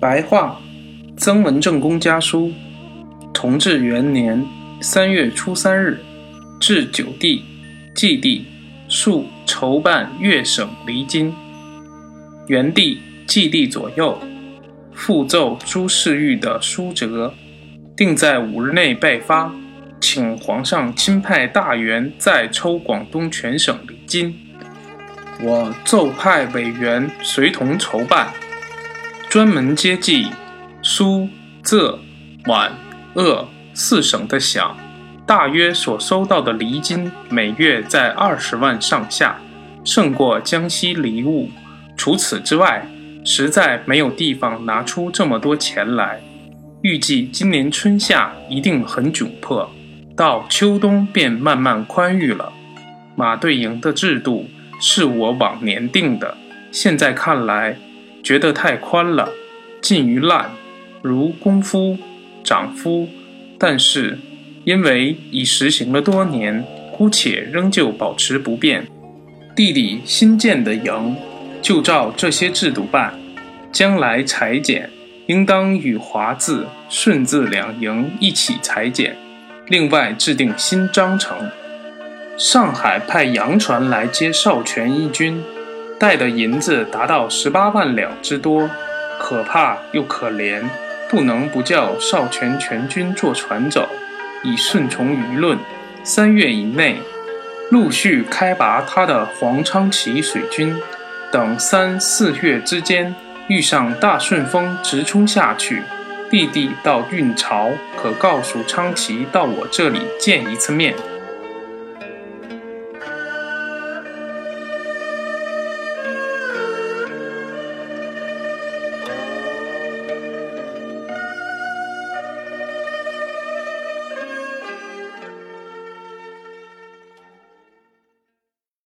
白话，曾文正公家书，同治元年三月初三日，至九地、祭地，数筹办粤省离京。元帝、祭地左右，复奏朱世玉的书折，定在五日内拜发，请皇上亲派大员再抽广东全省离京。我奏派委员随同筹办。专门接济苏、浙、皖、鄂四省的饷，大约所收到的厘金每月在二十万上下，胜过江西厘物。除此之外，实在没有地方拿出这么多钱来。预计今年春夏一定很窘迫，到秋冬便慢慢宽裕了。马队营的制度是我往年定的，现在看来。觉得太宽了，近于烂，如功夫、长夫。但是因为已实行了多年，姑且仍旧保持不变。地里新建的营，就照这些制度办。将来裁剪，应当与华字、顺字两营一起裁剪。另外制定新章程。上海派洋船来接少泉一军。带的银子达到十八万两之多，可怕又可怜，不能不叫少泉全军坐船走，以顺从舆论。三月以内，陆续开拔他的黄昌起水军，等三四月之间遇上大顺风直冲下去，弟弟到运漕，可告诉昌奇到我这里见一次面。